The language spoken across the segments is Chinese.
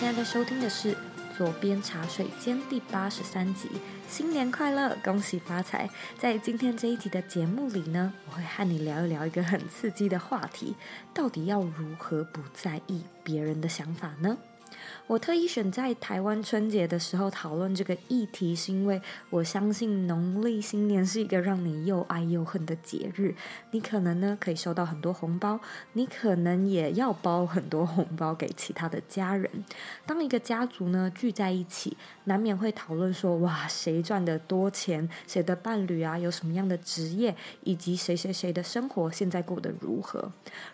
现在在收听的是《左边茶水间》第八十三集。新年快乐，恭喜发财！在今天这一集的节目里呢，我会和你聊一聊一个很刺激的话题：到底要如何不在意别人的想法呢？我特意选在台湾春节的时候讨论这个议题，是因为我相信农历新年是一个让你又爱又恨的节日。你可能呢可以收到很多红包，你可能也要包很多红包给其他的家人。当一个家族呢聚在一起，难免会讨论说：哇，谁赚得多钱？谁的伴侣啊有什么样的职业？以及谁谁谁的生活现在过得如何？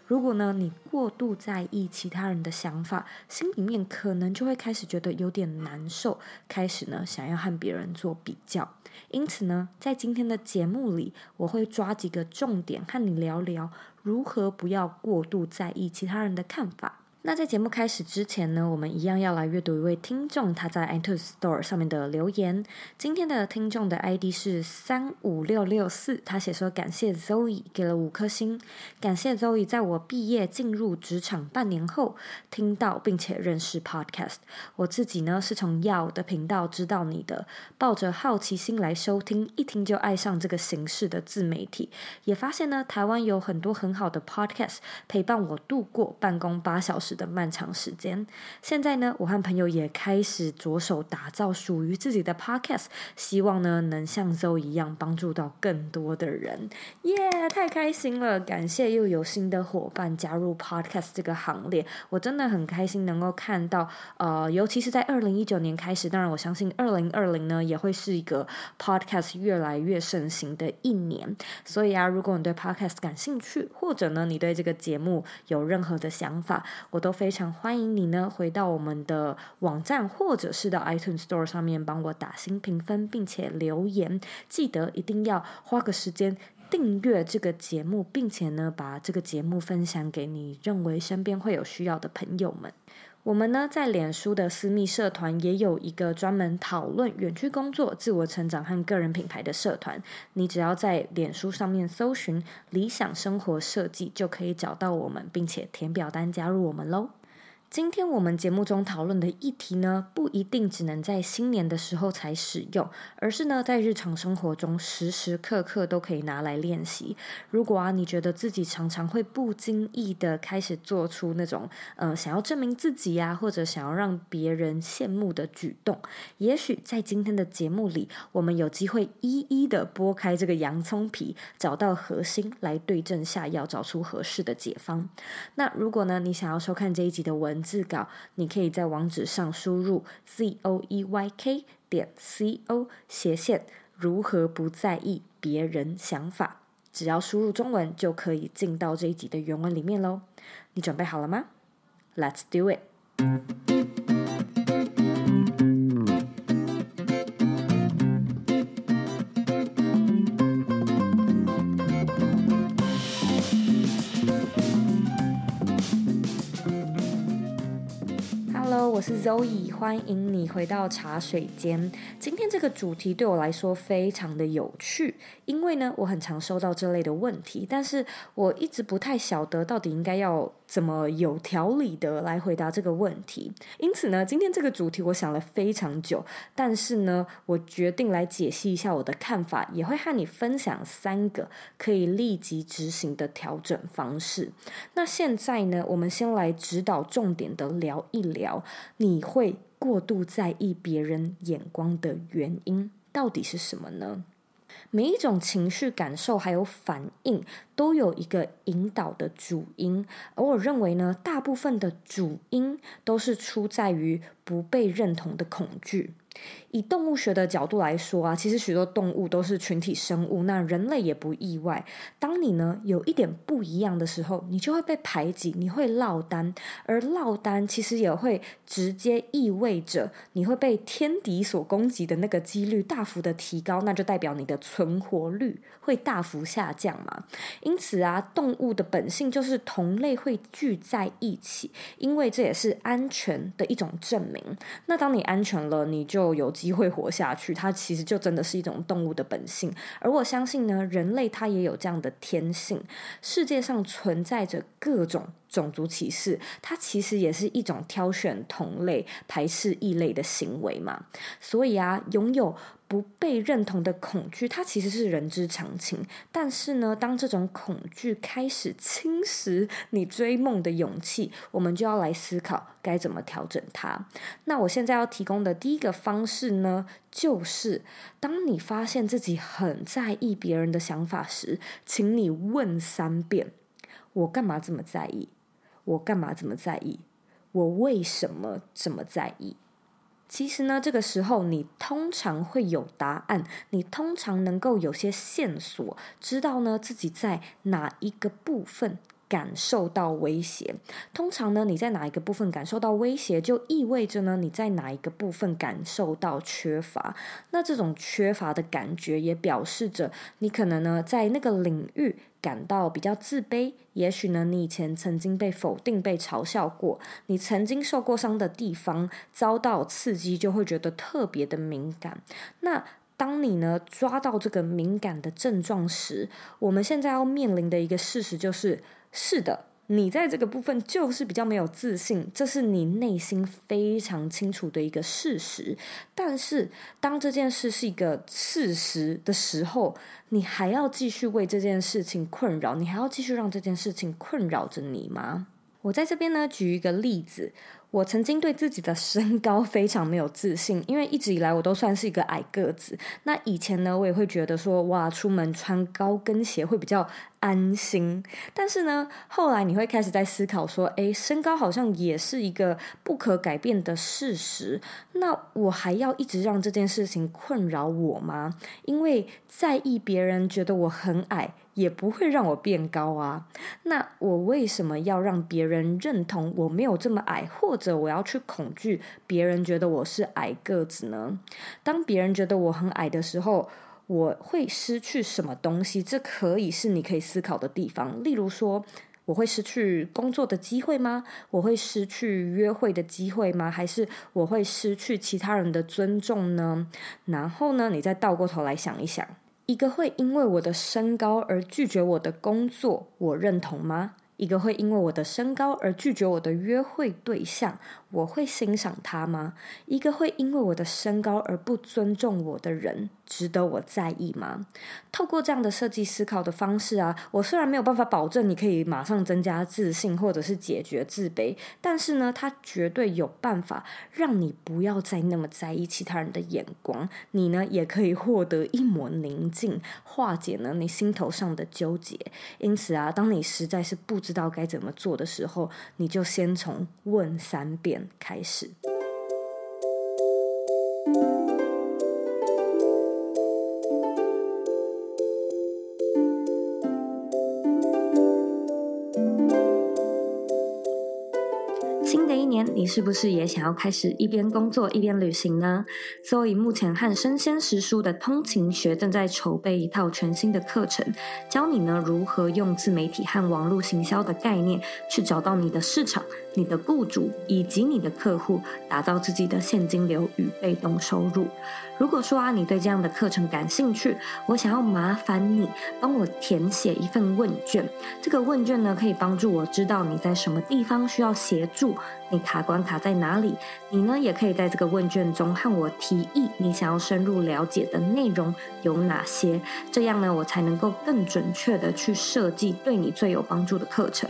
如果呢你过度在意其他人的想法，心里面可能就会开始觉得有点难受，开始呢想要和别人做比较。因此呢，在今天的节目里，我会抓几个重点和你聊聊，如何不要过度在意其他人的看法。那在节目开始之前呢，我们一样要来阅读一位听众他在 iTunes Store 上面的留言。今天的听众的 ID 是三五六六四，他写说感谢 Zoe 给了五颗星，感谢 Zoe 在我毕业进入职场半年后听到并且认识 Podcast。我自己呢是从耀的频道知道你的，抱着好奇心来收听，一听就爱上这个形式的自媒体，也发现呢台湾有很多很好的 Podcast 陪伴我度过办公八小时的漫长时间，现在呢，我和朋友也开始着手打造属于自己的 podcast，希望呢能像周一样帮助到更多的人。耶，太开心了！感谢又有新的伙伴加入 podcast 这个行列，我真的很开心能够看到，呃，尤其是在二零一九年开始，当然我相信二零二零呢也会是一个 podcast 越来越盛行的一年。所以啊，如果你对 podcast 感兴趣，或者呢你对这个节目有任何的想法，我。都非常欢迎你呢，回到我们的网站，或者是到 iTunes Store 上面帮我打新评分，并且留言。记得一定要花个时间订阅这个节目，并且呢，把这个节目分享给你认为身边会有需要的朋友们。我们呢，在脸书的私密社团也有一个专门讨论远距工作、自我成长和个人品牌的社团。你只要在脸书上面搜寻“理想生活设计”，就可以找到我们，并且填表单加入我们喽。今天我们节目中讨论的议题呢，不一定只能在新年的时候才使用，而是呢，在日常生活中时时刻刻都可以拿来练习。如果啊，你觉得自己常常会不经意的开始做出那种呃想要证明自己呀、或者想要让别人羡慕的举动，也许在今天的节目里，我们有机会一一的剥开这个洋葱皮，找到核心来对症下药，找出合适的解方。那如果呢，你想要收看这一集的文文字稿，你可以在网址上输入 z o e y k 点 c o 斜线如何不在意别人想法，只要输入中文就可以进到这一集的原文里面喽。你准备好了吗？Let's do it。Zoe，欢迎你回到茶水间。今天这个主题对我来说非常的有趣，因为呢，我很常收到这类的问题，但是我一直不太晓得到底应该要怎么有条理的来回答这个问题。因此呢，今天这个主题我想了非常久，但是呢，我决定来解析一下我的看法，也会和你分享三个可以立即执行的调整方式。那现在呢，我们先来指导重点的聊一聊。你会过度在意别人眼光的原因到底是什么呢？每一种情绪感受还有反应都有一个引导的主因，而我认为呢，大部分的主因都是出在于不被认同的恐惧。以动物学的角度来说啊，其实许多动物都是群体生物，那人类也不意外。当你呢有一点不一样的时候，你就会被排挤，你会落单，而落单其实也会直接意味着你会被天敌所攻击的那个几率大幅的提高，那就代表你的存活率会大幅下降嘛。因此啊，动物的本性就是同类会聚在一起，因为这也是安全的一种证明。那当你安全了，你就有机会活下去，它其实就真的是一种动物的本性。而我相信呢，人类它也有这样的天性。世界上存在着各种种族歧视，它其实也是一种挑选同类、排斥异类的行为嘛。所以啊，拥有不被认同的恐惧，它其实是人之常情。但是呢，当这种恐惧开始侵蚀你追梦的勇气，我们就要来思考该怎么调整它。那我现在要提供的第一个方式呢，就是当你发现自己很在意别人的想法时，请你问三遍：我干嘛这么在意？我干嘛这么在意？我为什么这么在意？其实呢，这个时候你通常会有答案，你通常能够有些线索，知道呢自己在哪一个部分感受到威胁。通常呢，你在哪一个部分感受到威胁，就意味着呢你在哪一个部分感受到缺乏。那这种缺乏的感觉，也表示着你可能呢在那个领域。感到比较自卑，也许呢，你以前曾经被否定、被嘲笑过，你曾经受过伤的地方遭到刺激，就会觉得特别的敏感。那当你呢抓到这个敏感的症状时，我们现在要面临的一个事实就是：是的。你在这个部分就是比较没有自信，这是你内心非常清楚的一个事实。但是，当这件事是一个事实的时候，你还要继续为这件事情困扰，你还要继续让这件事情困扰着你吗？我在这边呢，举一个例子。我曾经对自己的身高非常没有自信，因为一直以来我都算是一个矮个子。那以前呢，我也会觉得说，哇，出门穿高跟鞋会比较安心。但是呢，后来你会开始在思考说，诶，身高好像也是一个不可改变的事实。那我还要一直让这件事情困扰我吗？因为在意别人觉得我很矮。也不会让我变高啊。那我为什么要让别人认同我没有这么矮，或或者我要去恐惧别人觉得我是矮个子呢？当别人觉得我很矮的时候，我会失去什么东西？这可以是你可以思考的地方。例如说，我会失去工作的机会吗？我会失去约会的机会吗？还是我会失去其他人的尊重呢？然后呢，你再倒过头来想一想。一个会因为我的身高而拒绝我的工作，我认同吗？一个会因为我的身高而拒绝我的约会对象，我会欣赏他吗？一个会因为我的身高而不尊重我的人，值得我在意吗？透过这样的设计思考的方式啊，我虽然没有办法保证你可以马上增加自信或者是解决自卑，但是呢，它绝对有办法让你不要再那么在意其他人的眼光，你呢也可以获得一抹宁静，化解呢你心头上的纠结。因此啊，当你实在是不知道该怎么做的时候，你就先从问三遍开始。是不是也想要开始一边工作一边旅行呢？所以目前和生鲜食书的通勤学正在筹备一套全新的课程，教你呢如何用自媒体和网络行销的概念去找到你的市场、你的雇主以及你的客户，打造自己的现金流与被动收入。如果说啊，你对这样的课程感兴趣，我想要麻烦你帮我填写一份问卷。这个问卷呢，可以帮助我知道你在什么地方需要协助，你卡关卡在哪里。你呢，也可以在这个问卷中和我提议你想要深入了解的内容有哪些，这样呢，我才能够更准确地去设计对你最有帮助的课程。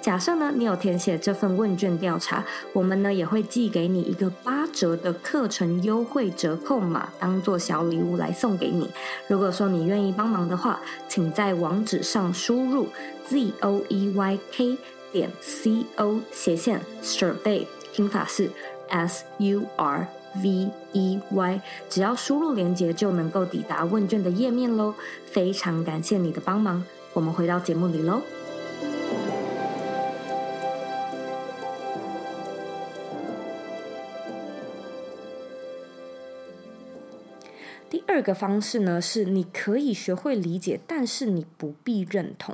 假设呢，你有填写这份问卷调查，我们呢也会寄给你一个八折的课程优惠折扣码，当做小礼物来送给你。如果说你愿意帮忙的话，请在网址上输入 z o e y k 点 c o 斜线 survey，拼法是 s u r v e y，只要输入链接就能够抵达问卷的页面喽。非常感谢你的帮忙，我们回到节目里喽。二个方式呢，是你可以学会理解，但是你不必认同。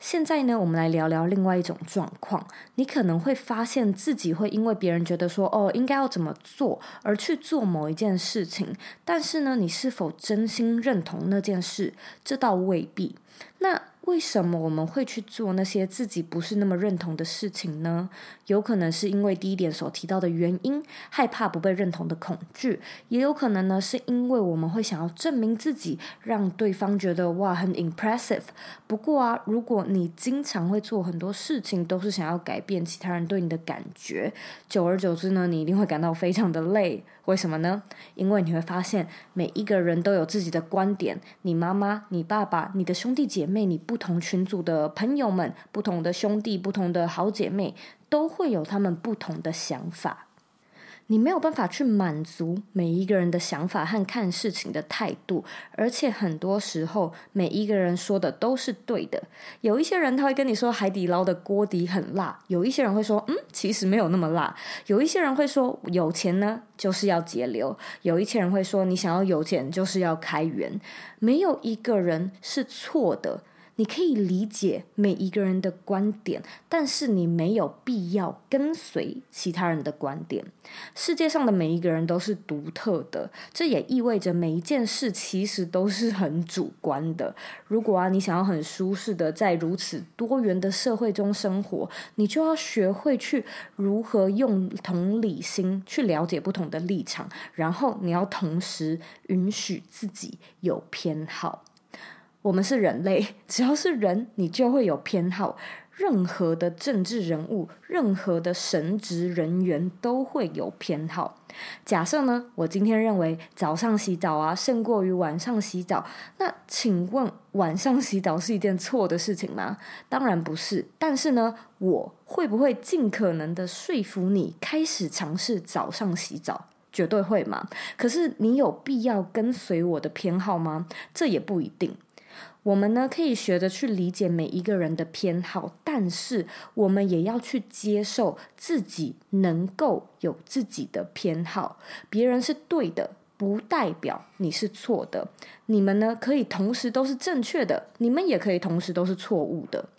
现在呢，我们来聊聊另外一种状况。你可能会发现自己会因为别人觉得说，哦，应该要怎么做，而去做某一件事情。但是呢，你是否真心认同那件事？这倒未必。那为什么我们会去做那些自己不是那么认同的事情呢？有可能是因为第一点所提到的原因，害怕不被认同的恐惧；也有可能呢，是因为我们会想要证明自己，让对方觉得哇很 impressive。不过啊，如果你经常会做很多事情，都是想要改变其他人对你的感觉，久而久之呢，你一定会感到非常的累。为什么呢？因为你会发现，每一个人都有自己的观点。你妈妈、你爸爸、你的兄弟姐妹、你不不同群组的朋友们、不同的兄弟、不同的好姐妹，都会有他们不同的想法。你没有办法去满足每一个人的想法和看事情的态度，而且很多时候每一个人说的都是对的。有一些人他会跟你说海底捞的锅底很辣，有一些人会说嗯，其实没有那么辣。有一些人会说有钱呢就是要节流，有一些人会说你想要有钱就是要开源，没有一个人是错的。你可以理解每一个人的观点，但是你没有必要跟随其他人的观点。世界上的每一个人都是独特的，这也意味着每一件事其实都是很主观的。如果啊，你想要很舒适的在如此多元的社会中生活，你就要学会去如何用同理心去了解不同的立场，然后你要同时允许自己有偏好。我们是人类，只要是人，你就会有偏好。任何的政治人物，任何的神职人员都会有偏好。假设呢，我今天认为早上洗澡啊胜过于晚上洗澡，那请问晚上洗澡是一件错的事情吗？当然不是。但是呢，我会不会尽可能的说服你开始尝试早上洗澡？绝对会嘛。可是你有必要跟随我的偏好吗？这也不一定。我们呢，可以学着去理解每一个人的偏好，但是我们也要去接受自己能够有自己的偏好。别人是对的，不代表你是错的。你们呢，可以同时都是正确的，你们也可以同时都是错误的。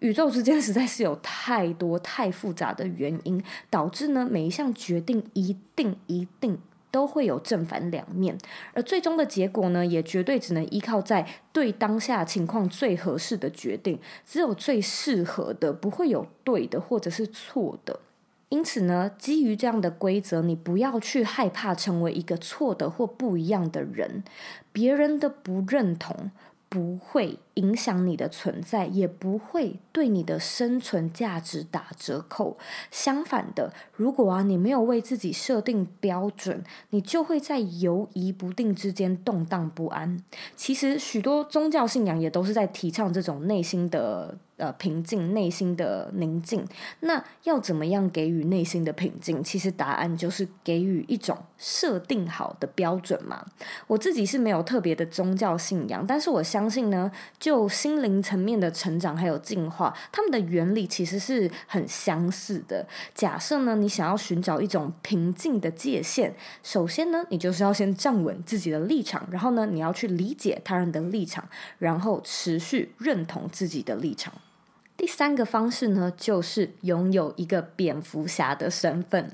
宇宙之间 实在是有太多太复杂的原因，导致呢，每一项决定一定一定。都会有正反两面，而最终的结果呢，也绝对只能依靠在对当下情况最合适的决定，只有最适合的，不会有对的或者是错的。因此呢，基于这样的规则，你不要去害怕成为一个错的或不一样的人，别人的不认同不会影响你的存在，也不会对你的生存价值打折扣。相反的，如果啊你没有为自己设定标准，你就会在犹疑不定之间动荡不安。其实许多宗教信仰也都是在提倡这种内心的呃平静、内心的宁静。那要怎么样给予内心的平静？其实答案就是给予一种设定好的标准嘛。我自己是没有特别的宗教信仰，但是我相信呢。就心灵层面的成长还有进化，他们的原理其实是很相似的。假设呢，你想要寻找一种平静的界限，首先呢，你就是要先站稳自己的立场，然后呢，你要去理解他人的立场，然后持续认同自己的立场。第三个方式呢，就是拥有一个蝙蝠侠的身份。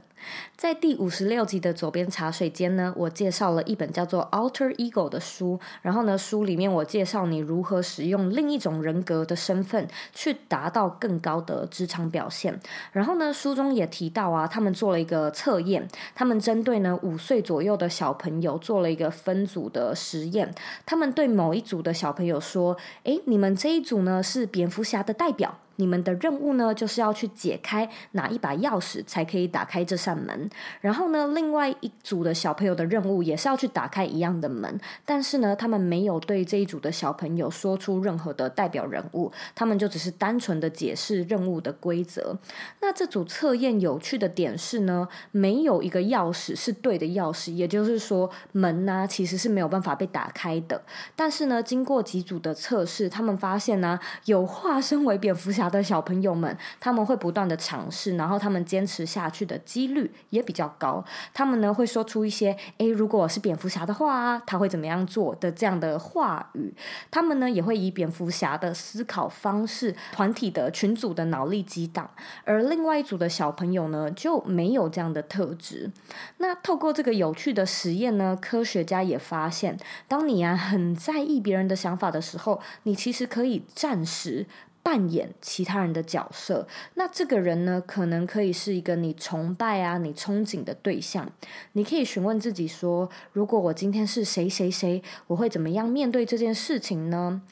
在第五十六集的左边茶水间呢，我介绍了一本叫做《Alter Ego》的书。然后呢，书里面我介绍你如何使用另一种人格的身份去达到更高的职场表现。然后呢，书中也提到啊，他们做了一个测验，他们针对呢五岁左右的小朋友做了一个分组的实验。他们对某一组的小朋友说：“诶，你们这一组呢是蝙蝠侠的代表。”你们的任务呢，就是要去解开哪一把钥匙才可以打开这扇门。然后呢，另外一组的小朋友的任务也是要去打开一样的门，但是呢，他们没有对这一组的小朋友说出任何的代表人物，他们就只是单纯的解释任务的规则。那这组测验有趣的点是呢，没有一个钥匙是对的钥匙，也就是说门呢，其实是没有办法被打开的。但是呢，经过几组的测试，他们发现呢，有化身为蝙蝠侠的小朋友们，他们会不断的尝试，然后他们坚持下去的几率也比较高。他们呢会说出一些“诶，如果我是蝙蝠侠的话，他会怎么样做的”这样的话语。他们呢也会以蝙蝠侠的思考方式、团体的群组的脑力激荡，而另外一组的小朋友呢就没有这样的特质。那透过这个有趣的实验呢，科学家也发现，当你啊很在意别人的想法的时候，你其实可以暂时扮演其他人的角色。那这个人呢，可能可以是一个你崇拜啊、你憧憬的对象。你可以询问自己说：如果我今天是谁谁谁，我会怎么样面对这件事情呢？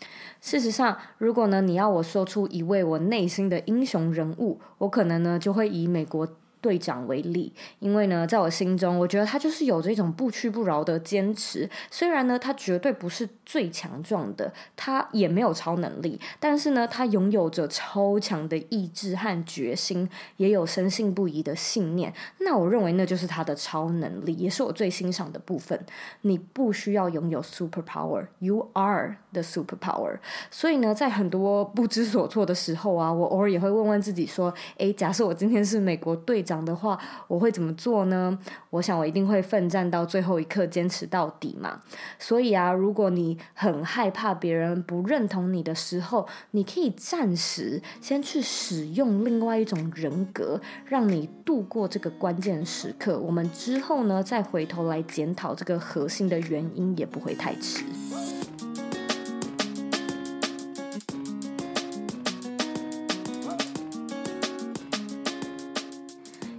事实上，如果呢你要我说出一位我内心的英雄人物，我可能呢就会以美国队长为例，因为呢，在我心中，我觉得他就是有这种不屈不挠的坚持。虽然呢，他绝对不是最强壮的，他也没有超能力，但是呢，他拥有着超强的意志和决心，也有深信不疑的信念。那我认为那就是他的超能力，也是我最欣赏的部分。你不需要拥有 super power，you are the super power。所以呢，在很多不知所措的时候啊，我偶尔也会问问自己说：诶，假设我今天是美国队长。的话，我会怎么做呢？我想我一定会奋战到最后一刻，坚持到底嘛。所以啊，如果你很害怕别人不认同你的时候，你可以暂时先去使用另外一种人格，让你度过这个关键时刻。我们之后呢，再回头来检讨这个核心的原因，也不会太迟。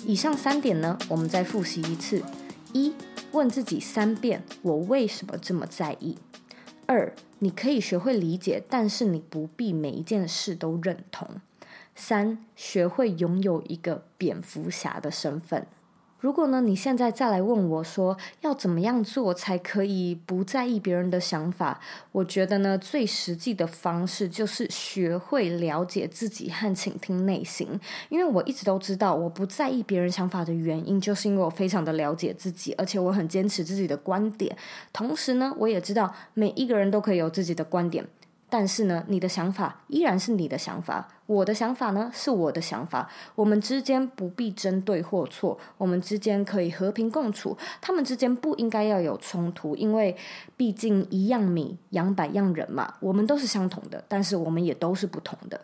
以上三点呢，我们再复习一次：一、问自己三遍“我为什么这么在意”；二、你可以学会理解，但是你不必每一件事都认同；三、学会拥有一个蝙蝠侠的身份。如果呢，你现在再来问我说要怎么样做才可以不在意别人的想法？我觉得呢，最实际的方式就是学会了解自己和倾听内心。因为我一直都知道，我不在意别人想法的原因，就是因为我非常的了解自己，而且我很坚持自己的观点。同时呢，我也知道每一个人都可以有自己的观点。但是呢，你的想法依然是你的想法，我的想法呢是我的想法。我们之间不必争对或错，我们之间可以和平共处。他们之间不应该要有冲突，因为毕竟一样米养百样人嘛。我们都是相同的，但是我们也都是不同的。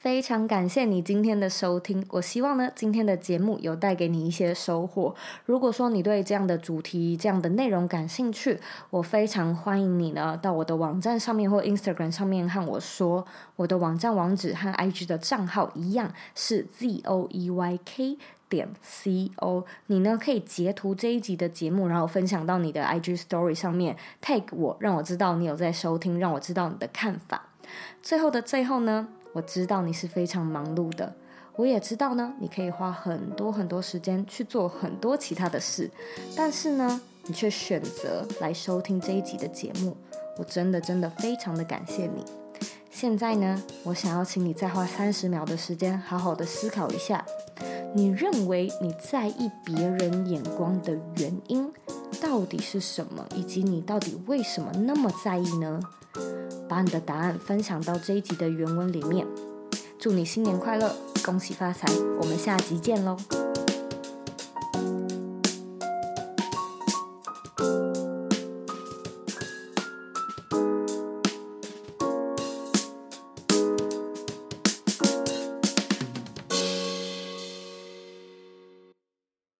非常感谢你今天的收听，我希望呢，今天的节目有带给你一些收获。如果说你对这样的主题、这样的内容感兴趣，我非常欢迎你呢到我的网站上面或 Instagram 上面和我说。我的网站网址和 IG 的账号一样是 zoeyk 点 co。你呢可以截图这一集的节目，然后分享到你的 IG Story 上面，tag 我，让我知道你有在收听，让我知道你的看法。最后的最后呢，我知道你是非常忙碌的，我也知道呢，你可以花很多很多时间去做很多其他的事，但是呢，你却选择来收听这一集的节目，我真的真的非常的感谢你。现在呢，我想要请你再花三十秒的时间，好好的思考一下，你认为你在意别人眼光的原因到底是什么，以及你到底为什么那么在意呢？把你的答案分享到这一集的原文里面。祝你新年快乐，恭喜发财！我们下集见喽。